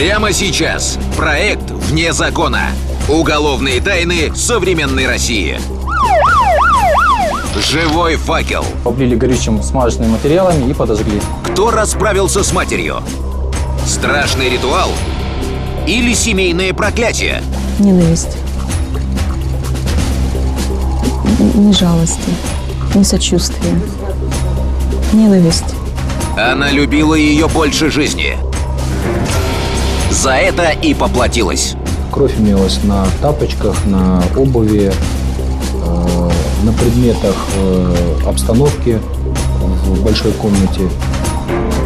Прямо сейчас. Проект «Вне закона». Уголовные тайны современной России. Живой факел. Облили горючим смазочными материалами и подожгли. Кто расправился с матерью? Страшный ритуал? Или семейное проклятие? Ненависть. Ни жалости, ни сочувствия. Ненависть. Она любила ее больше жизни. За это и поплатилась. Кровь имелась на тапочках, на обуви, э, на предметах э, обстановки в большой комнате.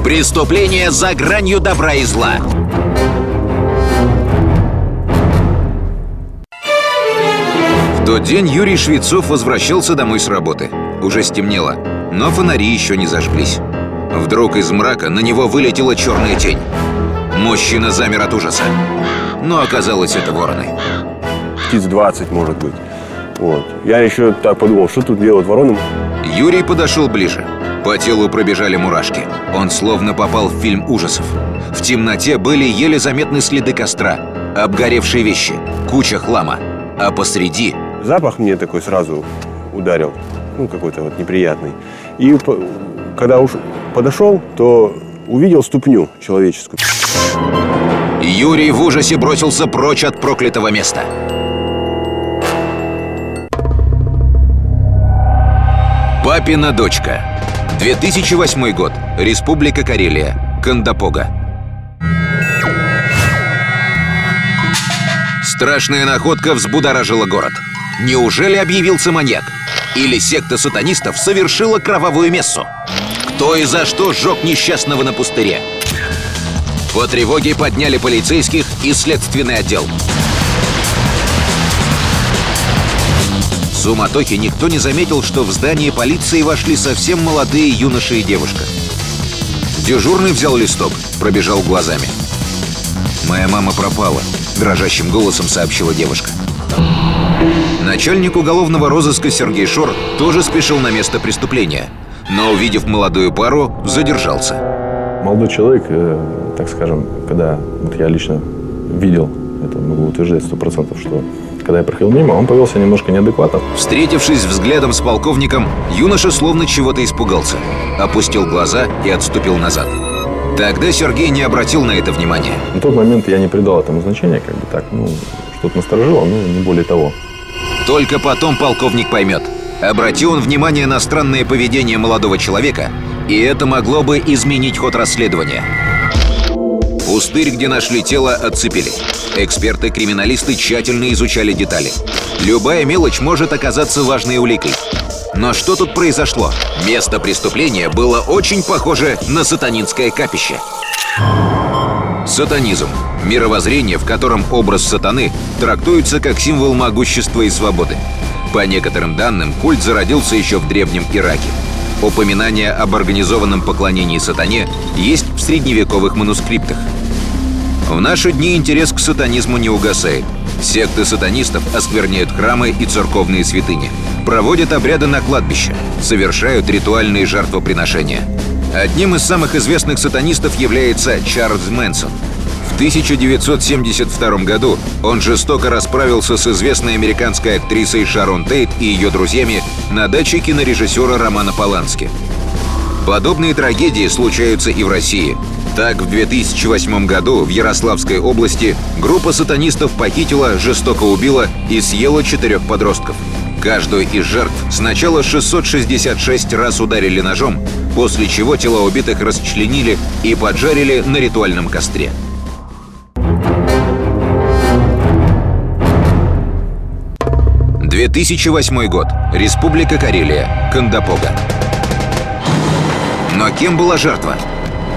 Преступление за гранью добра и зла. В тот день Юрий Швецов возвращался домой с работы. Уже стемнело, но фонари еще не зажглись. Вдруг из мрака на него вылетела черная тень. Мужчина замер от ужаса. Но оказалось это вороны. птиц 20, может быть. Вот. Я еще так подумал, что тут делать вороном? Юрий подошел ближе. По телу пробежали мурашки. Он словно попал в фильм ужасов. В темноте были еле заметны следы костра, обгоревшие вещи, куча хлама. А посреди Запах мне такой сразу ударил, ну, какой-то вот неприятный. И когда уж подошел, то увидел ступню человеческую. Юрий в ужасе бросился прочь от проклятого места. Папина дочка. 2008 год. Республика Карелия. Кандапога. Страшная находка взбудоражила город. Неужели объявился маньяк? Или секта сатанистов совершила кровавую мессу? Кто и за что сжег несчастного на пустыре? По тревоге подняли полицейских и следственный отдел. Суматохе никто не заметил, что в здание полиции вошли совсем молодые юноша и девушка. Дежурный взял листок, пробежал глазами. «Моя мама пропала», — дрожащим голосом сообщила девушка. Начальник уголовного розыска Сергей Шор тоже спешил на место преступления, но, увидев молодую пару, задержался. Молодой человек, э, так скажем, когда вот я лично видел, это могу утверждать сто процентов, что когда я проходил мимо, он повел себя немножко неадекватно. Встретившись взглядом с полковником, юноша словно чего-то испугался, опустил глаза и отступил назад. Тогда Сергей не обратил на это внимания. На тот момент я не придал этому значения, как бы так, ну, что-то насторожило, но не более того. Только потом полковник поймет. Обрати он внимание на странное поведение молодого человека, и это могло бы изменить ход расследования. Пустырь, где нашли тело, отцепили. Эксперты-криминалисты тщательно изучали детали. Любая мелочь может оказаться важной уликой. Но что тут произошло? Место преступления было очень похоже на сатанинское капище. Сатанизм – мировоззрение, в котором образ сатаны трактуется как символ могущества и свободы. По некоторым данным, культ зародился еще в Древнем Ираке. Упоминание об организованном поклонении сатане есть в средневековых манускриптах. В наши дни интерес к сатанизму не угасает. Секты сатанистов оскверняют храмы и церковные святыни, проводят обряды на кладбище, совершают ритуальные жертвоприношения. Одним из самых известных сатанистов является Чарльз Мэнсон. В 1972 году он жестоко расправился с известной американской актрисой Шарон Тейт и ее друзьями на даче кинорежиссера Романа Полански. Подобные трагедии случаются и в России. Так, в 2008 году в Ярославской области группа сатанистов похитила, жестоко убила и съела четырех подростков. Каждую из жертв сначала 666 раз ударили ножом, после чего тела убитых расчленили и поджарили на ритуальном костре. – 2008 год. Республика Карелия. Кандапога. Но кем была жертва?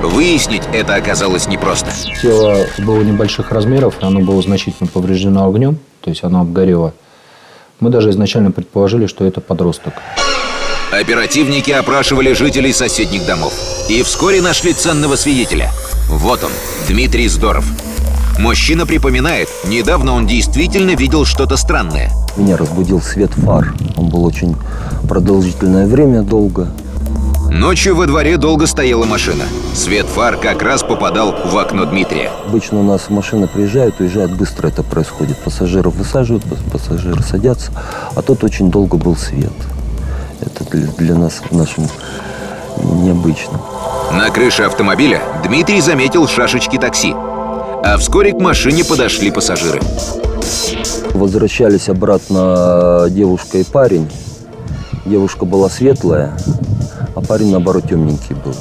Выяснить это оказалось непросто. Тело было небольших размеров, оно было значительно повреждено огнем, то есть оно обгорело. Мы даже изначально предположили, что это подросток. Оперативники опрашивали жителей соседних домов. И вскоре нашли ценного свидетеля. Вот он, Дмитрий Здоров. Мужчина припоминает, недавно он действительно видел что-то странное. Меня разбудил свет фар. Он был очень продолжительное время, долго. Ночью во дворе долго стояла машина. Свет фар как раз попадал в окно Дмитрия. Обычно у нас машины приезжают, уезжают, быстро это происходит. Пассажиров высаживают, пассажиры садятся, а тут очень долго был свет. Это для, для нас в нашем необычно. На крыше автомобиля Дмитрий заметил шашечки такси. А вскоре к машине подошли пассажиры. Возвращались обратно девушка и парень. Девушка была светлая, а парень, наоборот, темненький был.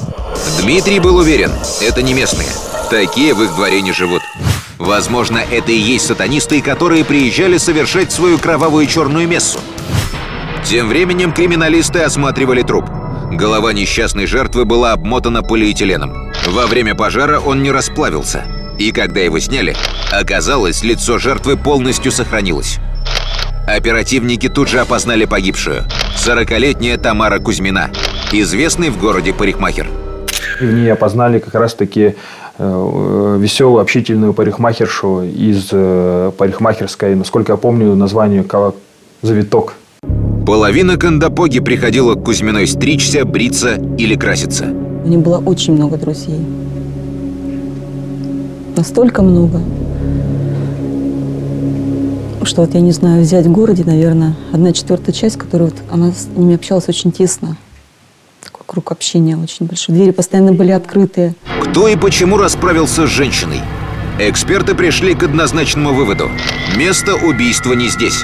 Дмитрий был уверен, это не местные. Такие в их дворе не живут. Возможно, это и есть сатанисты, которые приезжали совершать свою кровавую черную мессу. Тем временем криминалисты осматривали труп. Голова несчастной жертвы была обмотана полиэтиленом. Во время пожара он не расплавился. И когда его сняли, оказалось, лицо жертвы полностью сохранилось. Оперативники тут же опознали погибшую. 40-летняя Тамара Кузьмина, известный в городе парикмахер. В ней опознали как раз-таки э, веселую, общительную парикмахершу из э, парикмахерской, насколько я помню, название «Завиток». Половина Кандапоги приходила к Кузьминой стричься, бриться или краситься. У них было очень много друзей. Настолько много, что вот я не знаю, взять в городе, наверное, одна четвертая часть, которая вот, она с ними общалась очень тесно. Круг общения очень большой. Двери постоянно были открытые. Кто и почему расправился с женщиной? Эксперты пришли к однозначному выводу. Место убийства не здесь.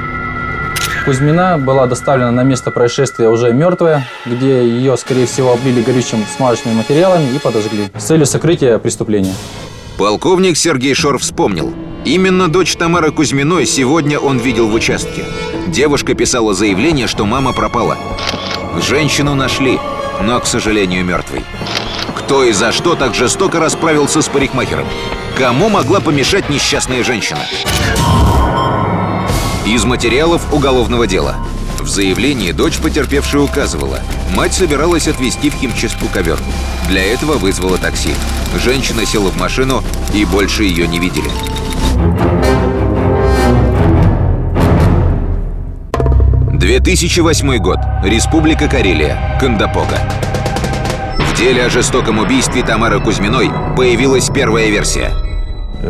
Кузьмина была доставлена на место происшествия уже мертвая, где ее, скорее всего, облили горючим смазочными материалами и подожгли с целью сокрытия преступления. Полковник Сергей Шор вспомнил. Именно дочь Тамары Кузьминой сегодня он видел в участке. Девушка писала заявление, что мама пропала. Женщину нашли, но, к сожалению, мертвой. Кто и за что так жестоко расправился с парикмахером? Кому могла помешать несчастная женщина? Из материалов уголовного дела. В заявлении дочь потерпевшей указывала, мать собиралась отвезти в химчистку ковер. Для этого вызвала такси. Женщина села в машину и больше ее не видели. «2008 год. Республика Карелия. Кандапога. В деле о жестоком убийстве Тамары Кузьминой появилась первая версия.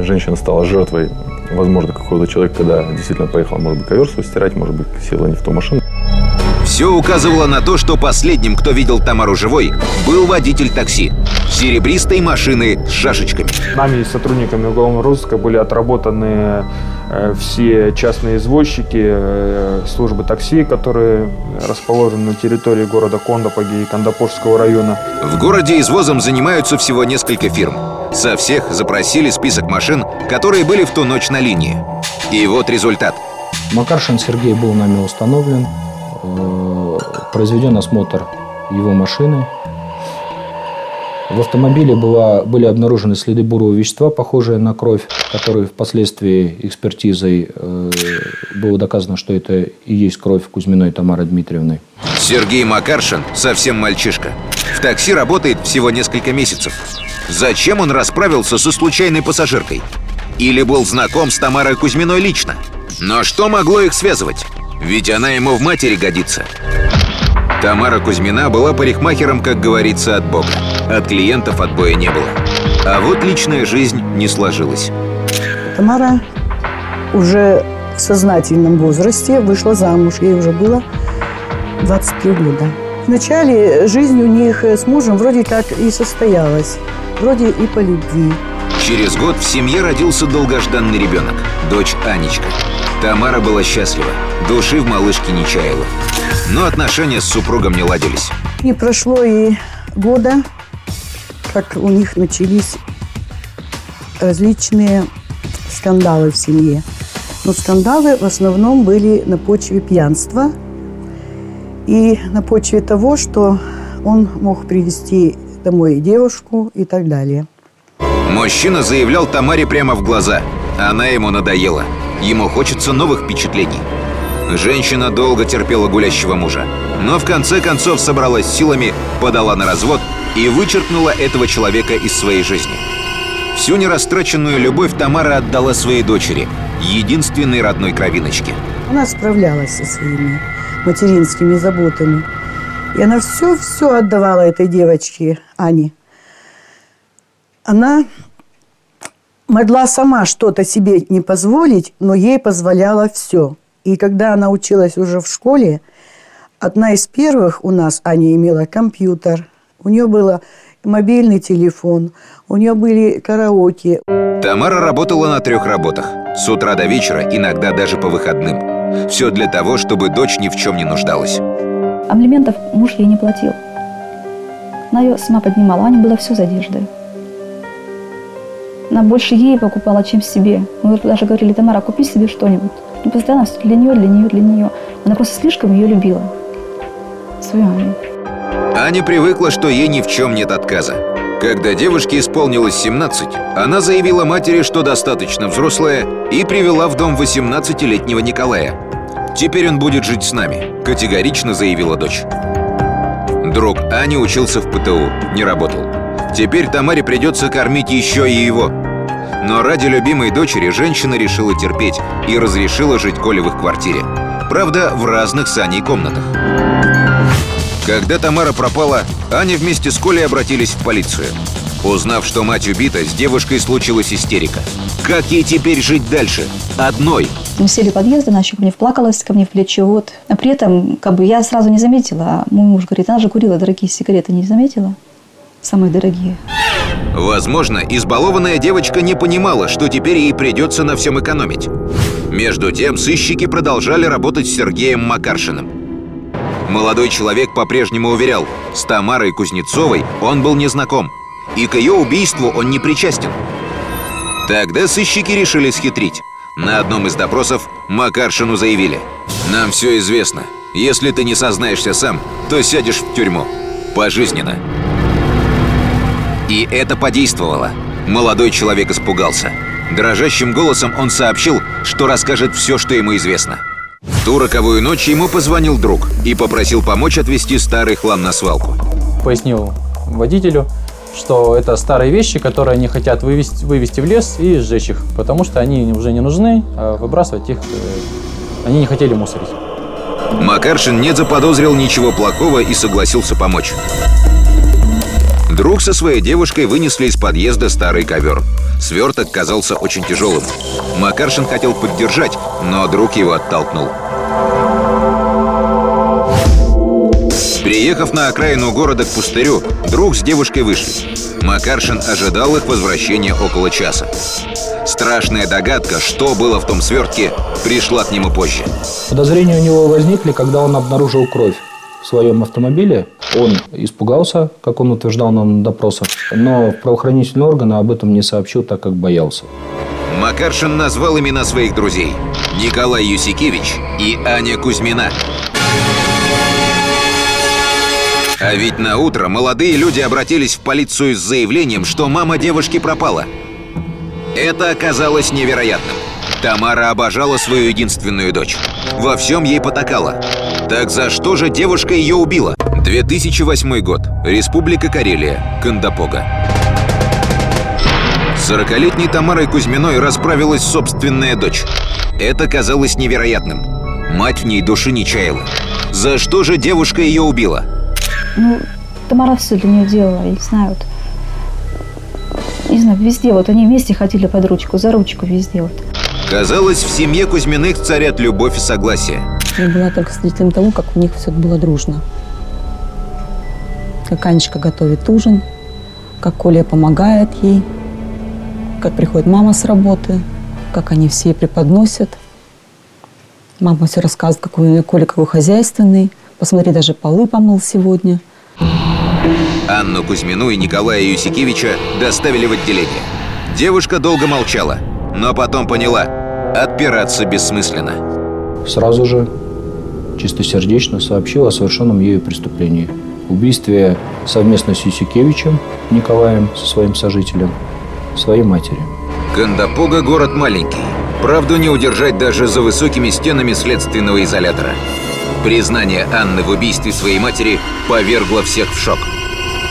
Женщина стала жертвой возможно, какого-то человека, когда действительно поехал, может быть, ковер свой стирать, может быть, села не в ту машину. Все указывало на то, что последним, кто видел Тамару живой, был водитель такси. Серебристой машины с шашечками. Нами и сотрудниками уголовного розыска были отработаны все частные извозчики, э, службы такси, которые расположены на территории города Кондопоги и Кондопожского района. В городе извозом занимаются всего несколько фирм. Со всех запросили список машин, которые были в ту ночь на линии. И вот результат. Макаршин Сергей был нами установлен. Э, произведен осмотр его машины. В автомобиле была, были обнаружены следы бурого вещества, похожие на кровь, которые впоследствии экспертизой э, было доказано, что это и есть кровь Кузьминой Тамары Дмитриевны. Сергей Макаршин совсем мальчишка. В такси работает всего несколько месяцев. Зачем он расправился со случайной пассажиркой? Или был знаком с Тамарой Кузьминой лично? Но что могло их связывать? Ведь она ему в матери годится. Тамара Кузьмина была парикмахером, как говорится, от Бога. От клиентов отбоя не было. А вот личная жизнь не сложилась. Тамара уже в сознательном возрасте вышла замуж. Ей уже было 23 года. Вначале жизнь у них с мужем вроде так и состоялась вроде и по любви. Через год в семье родился долгожданный ребенок, дочь Анечка. Тамара была счастлива, души в малышке не чаяла. Но отношения с супругом не ладились. Не прошло и года, как у них начались различные скандалы в семье. Но скандалы в основном были на почве пьянства и на почве того, что он мог привести домой девушку и так далее. Мужчина заявлял Тамаре прямо в глаза. Она ему надоела. Ему хочется новых впечатлений. Женщина долго терпела гулящего мужа, но в конце концов собралась силами, подала на развод и вычеркнула этого человека из своей жизни. Всю нерастраченную любовь Тамара отдала своей дочери, единственной родной кровиночке. Она справлялась со своими материнскими заботами. И она все-все отдавала этой девочке, Ане. Она могла сама что-то себе не позволить, но ей позволяло все. И когда она училась уже в школе, одна из первых у нас, Аня имела компьютер, у нее был мобильный телефон, у нее были караоке. Тамара работала на трех работах. С утра до вечера, иногда даже по выходным. Все для того, чтобы дочь ни в чем не нуждалась. Алиментов муж ей не платил. Она ее сама поднимала, у Ани было все за одеждой. Она больше ей покупала, чем себе. Мы даже говорили, Тамара, купи себе что-нибудь. Ну, постоянно для нее, для нее, для нее. Она просто слишком ее любила. Свою Аню. Аня привыкла, что ей ни в чем нет отказа. Когда девушке исполнилось 17, она заявила матери, что достаточно взрослая, и привела в дом 18-летнего Николая. «Теперь он будет жить с нами», – категорично заявила дочь. Друг Ани учился в ПТУ, не работал. Теперь Тамаре придется кормить еще и его. Но ради любимой дочери женщина решила терпеть и разрешила жить Коле в их квартире. Правда, в разных с Аней комнатах. Когда Тамара пропала, Аня вместе с Колей обратились в полицию. Узнав, что мать убита, с девушкой случилась истерика. Как ей теперь жить дальше? Одной. Мы сели в подъезд, она еще ко мне вплакалась, ко мне в плечо. Вот. А при этом как бы я сразу не заметила. А мой муж говорит, она же курила дорогие сигареты, не заметила? Самые дорогие. Возможно, избалованная девочка не понимала, что теперь ей придется на всем экономить. Между тем, сыщики продолжали работать с Сергеем Макаршиным. Молодой человек по-прежнему уверял, с Тамарой Кузнецовой он был незнаком, и к ее убийству он не причастен. Тогда сыщики решили схитрить. На одном из допросов Макаршину заявили «Нам все известно. Если ты не сознаешься сам, то сядешь в тюрьму. Пожизненно». И это подействовало. Молодой человек испугался. Дрожащим голосом он сообщил, что расскажет все, что ему известно. В ту роковую ночь ему позвонил друг и попросил помочь отвезти старый хлам на свалку. Пояснил водителю, что это старые вещи, которые они хотят вывести, вывести в лес и сжечь их, потому что они уже не нужны, а выбрасывать их э, они не хотели мусорить. Макаршин не заподозрил ничего плохого и согласился помочь. Друг со своей девушкой вынесли из подъезда старый ковер. Сверток казался очень тяжелым. Макаршин хотел поддержать, но друг его оттолкнул. Приехав на окраину города к пустырю, друг с девушкой вышли. Макаршин ожидал их возвращения около часа. Страшная догадка, что было в том свертке, пришла к нему позже. Подозрения у него возникли, когда он обнаружил кровь в своем автомобиле. Он испугался, как он утверждал на допросах, но правоохранительные органы об этом не сообщил, так как боялся. Макаршин назвал имена своих друзей. Николай Юсикевич и Аня Кузьмина. А ведь на утро молодые люди обратились в полицию с заявлением, что мама девушки пропала. Это оказалось невероятным. Тамара обожала свою единственную дочь. Во всем ей потакала. Так за что же девушка ее убила? 2008 год. Республика Карелия. Кандапога. С 40-летней Тамарой Кузьминой расправилась собственная дочь. Это казалось невероятным. Мать в ней души не чаяла. За что же девушка ее убила? Ну, Тамара все для нее делала, я не знаю, вот. Не знаю, везде, вот они вместе ходили под ручку, за ручку везде вот. Казалось, в семье Кузьминых царят любовь и согласие. Я была только свидетелем того, как у них все было дружно. Как Анечка готовит ужин, как Коля помогает ей, как приходит мама с работы, как они все преподносят. Мама все рассказывает, какой Коля какой хозяйственный. Посмотри, даже полы помыл сегодня. Анну Кузьмину и Николая Юсикевича доставили в отделение. Девушка долго молчала, но потом поняла – отпираться бессмысленно. Сразу же чистосердечно сообщил о совершенном ею преступлении. Убийстве совместно с Юсикевичем Николаем, со своим сожителем, своей матери. Кандапога – город маленький. Правду не удержать даже за высокими стенами следственного изолятора. Признание Анны в убийстве своей матери повергло всех в шок.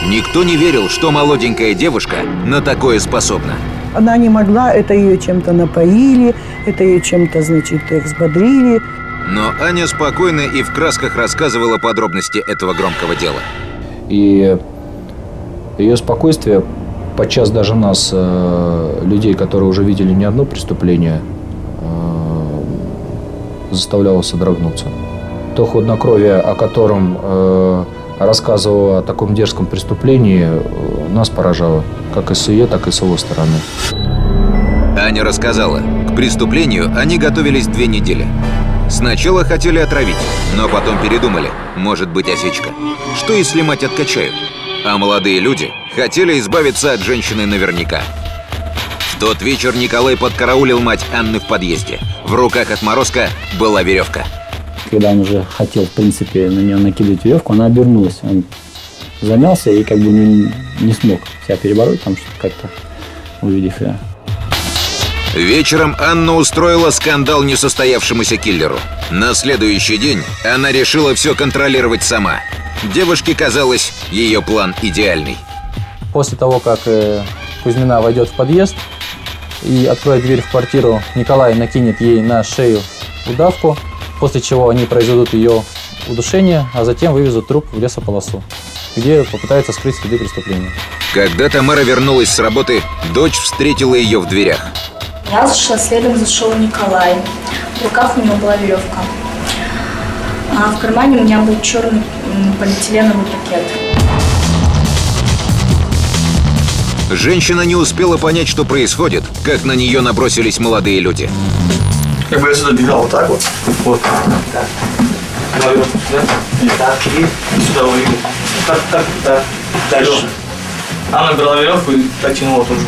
Никто не верил, что молоденькая девушка на такое способна. Она не могла, это ее чем-то напоили, это ее чем-то, значит, взбодрили. Но Аня спокойно и в красках рассказывала подробности этого громкого дела. И ее спокойствие подчас даже нас, э, людей, которые уже видели не одно преступление, э, заставляло содрогнуться. То хладнокровие, о котором э, рассказывала о таком дерзком преступлении, нас поражало, как и с ее, так и с его стороны. Аня рассказала, к преступлению они готовились две недели. Сначала хотели отравить, но потом передумали, может быть осечка. Что если мать откачают? А молодые люди хотели избавиться от женщины наверняка. В тот вечер Николай подкараулил мать Анны в подъезде. В руках отморозка была веревка. Когда он уже хотел, в принципе, на нее накидывать веревку, она обернулась. Он замялся и как бы не, не смог себя перебороть, там что-то как-то, увидев ее. Вечером Анна устроила скандал несостоявшемуся киллеру. На следующий день она решила все контролировать сама. Девушке казалось, ее план идеальный. После того, как э, Кузьмина войдет в подъезд и откроет дверь в квартиру, Николай накинет ей на шею удавку, после чего они произведут ее удушение, а затем вывезут труп в лесополосу, где попытаются скрыть следы преступления. Когда Тамара вернулась с работы, дочь встретила ее в дверях. Я зашла, следом зашел Николай. В руках у него была веревка. А в кармане у меня был черный полиэтиленовый пакет. Женщина не успела понять, что происходит, как на нее набросились молодые люди. Как бы я сюда бежал вот так вот. Вот. Так. Голову сюда. И так. И сюда увидел. Так, так, так. Дальше. Анна брала веревку и так тянула тоже.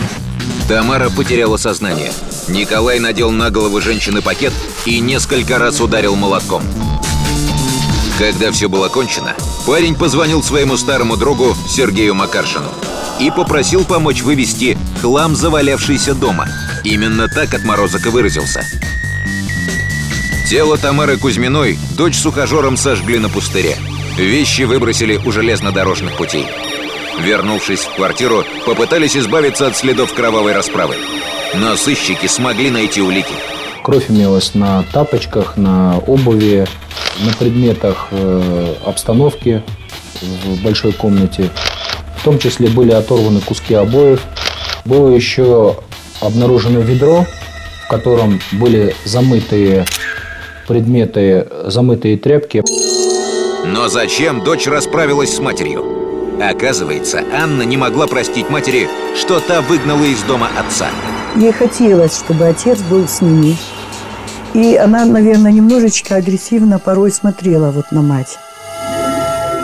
Тамара потеряла сознание. Николай надел на голову женщины пакет и несколько раз ударил молотком. Когда все было кончено, парень позвонил своему старому другу Сергею Макаршину и попросил помочь вывести хлам, завалявшийся дома. Именно так отморозок и выразился. Тело Тамары Кузьминой дочь с ухажером сожгли на пустыре. Вещи выбросили у железнодорожных путей. Вернувшись в квартиру, попытались избавиться от следов кровавой расправы. Но сыщики смогли найти улики. Кровь имелась на тапочках, на обуви, на предметах э, обстановки в большой комнате. В том числе были оторваны куски обоев. Было еще обнаружено ведро, в котором были замытые предметы, замытые тряпки. Но зачем дочь расправилась с матерью? Оказывается, Анна не могла простить матери, что та выгнала из дома отца. Ей хотелось, чтобы отец был с ними. И она, наверное, немножечко агрессивно порой смотрела вот на мать.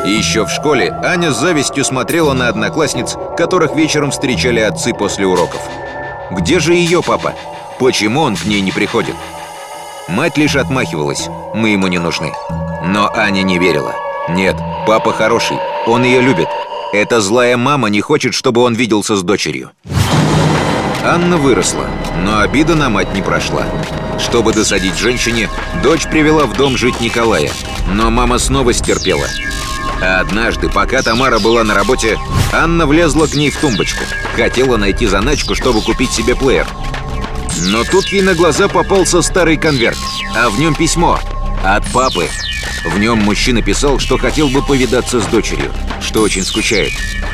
Еще в школе Аня с завистью смотрела на одноклассниц, которых вечером встречали отцы после уроков. Где же ее папа? Почему он к ней не приходит? Мать лишь отмахивалась, мы ему не нужны. Но Аня не верила. Нет, папа хороший, он ее любит. Эта злая мама не хочет, чтобы он виделся с дочерью. Анна выросла, но обида на мать не прошла. Чтобы досадить женщине, дочь привела в дом жить Николая. Но мама снова стерпела. А однажды, пока Тамара была на работе, Анна влезла к ней в тумбочку. Хотела найти заначку, чтобы купить себе плеер. Но тут ей на глаза попался старый конверт, а в нем письмо от папы. В нем мужчина писал, что хотел бы повидаться с дочерью, что очень скучает.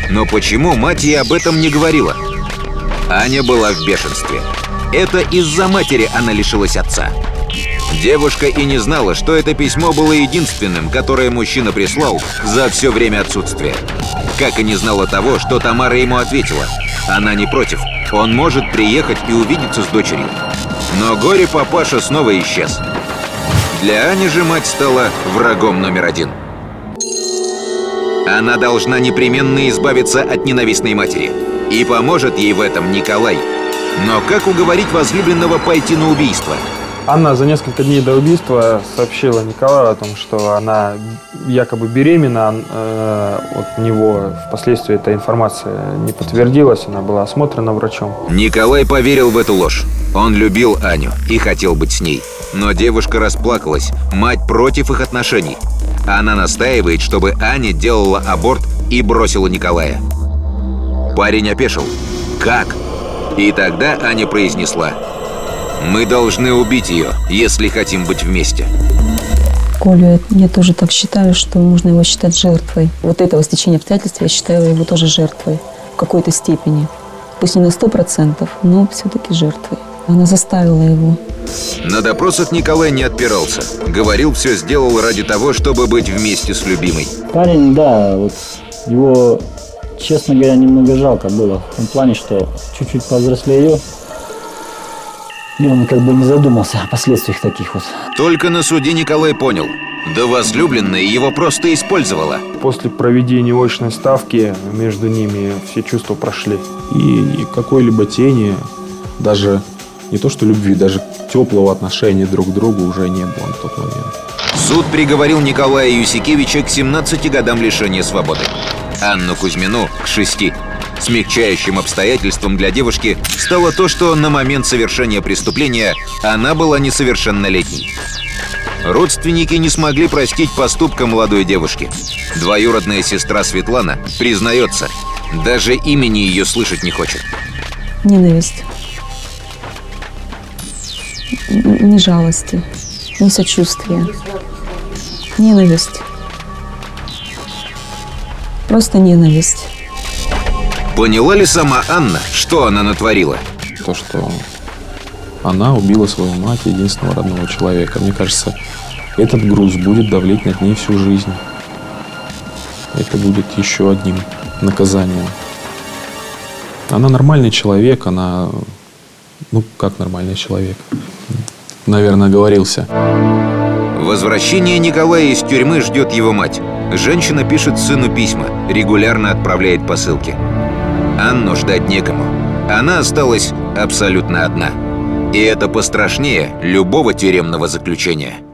Но почему мать ей об этом не говорила? Аня была в бешенстве. Это из-за матери она лишилась отца. Девушка и не знала, что это письмо было единственным, которое мужчина прислал за все время отсутствия. Как и не знала того, что Тамара ему ответила. Она не против. Он может приехать и увидеться с дочерью. Но горе-папаша снова исчез. Для Ани же мать стала врагом номер один. Она должна непременно избавиться от ненавистной матери. И поможет ей в этом Николай. Но как уговорить возлюбленного пойти на убийство? Анна за несколько дней до убийства сообщила Николаю о том, что она якобы беременна э, от него. Впоследствии эта информация не подтвердилась, она была осмотрена врачом. Николай поверил в эту ложь. Он любил Аню и хотел быть с ней. Но девушка расплакалась. Мать против их отношений. Она настаивает, чтобы Аня делала аборт и бросила Николая. Парень опешил. Как? И тогда Аня произнесла. Мы должны убить ее, если хотим быть вместе. Колю, я тоже так считаю, что можно его считать жертвой. Вот этого стечения обстоятельств я считаю его тоже жертвой в какой-то степени. Пусть не на сто процентов, но все-таки жертвой. Она заставила его. На допросах Николай не отпирался. Говорил, все сделал ради того, чтобы быть вместе с любимой. Парень, да, вот его, честно говоря, немного жалко было. В том плане, что чуть-чуть повзрослее и он как бы не задумался о последствиях таких вот. Только на суде Николай понял. Да возлюбленная его просто использовала. После проведения очной ставки между ними все чувства прошли. И какой-либо тени, даже не то что любви, даже теплого отношения друг к другу уже не было на тот момент. Суд приговорил Николая Юсикевича к 17 годам лишения свободы. Анну Кузьмину – к 6. Смягчающим обстоятельством для девушки стало то, что на момент совершения преступления она была несовершеннолетней. Родственники не смогли простить поступка молодой девушки. Двоюродная сестра Светлана признается, даже имени ее слышать не хочет. Ненависть. Ни жалости, ни сочувствия. Ненависть. Просто ненависть. Поняла ли сама Анна, что она натворила? То, что она убила свою мать, единственного родного человека. Мне кажется, этот груз будет давлеть над ней всю жизнь. Это будет еще одним наказанием. Она нормальный человек, она... Ну, как нормальный человек? Наверное, оговорился. Возвращение Николая из тюрьмы ждет его мать. Женщина пишет сыну письма, регулярно отправляет посылки. Анну ждать некому. Она осталась абсолютно одна. И это пострашнее любого тюремного заключения.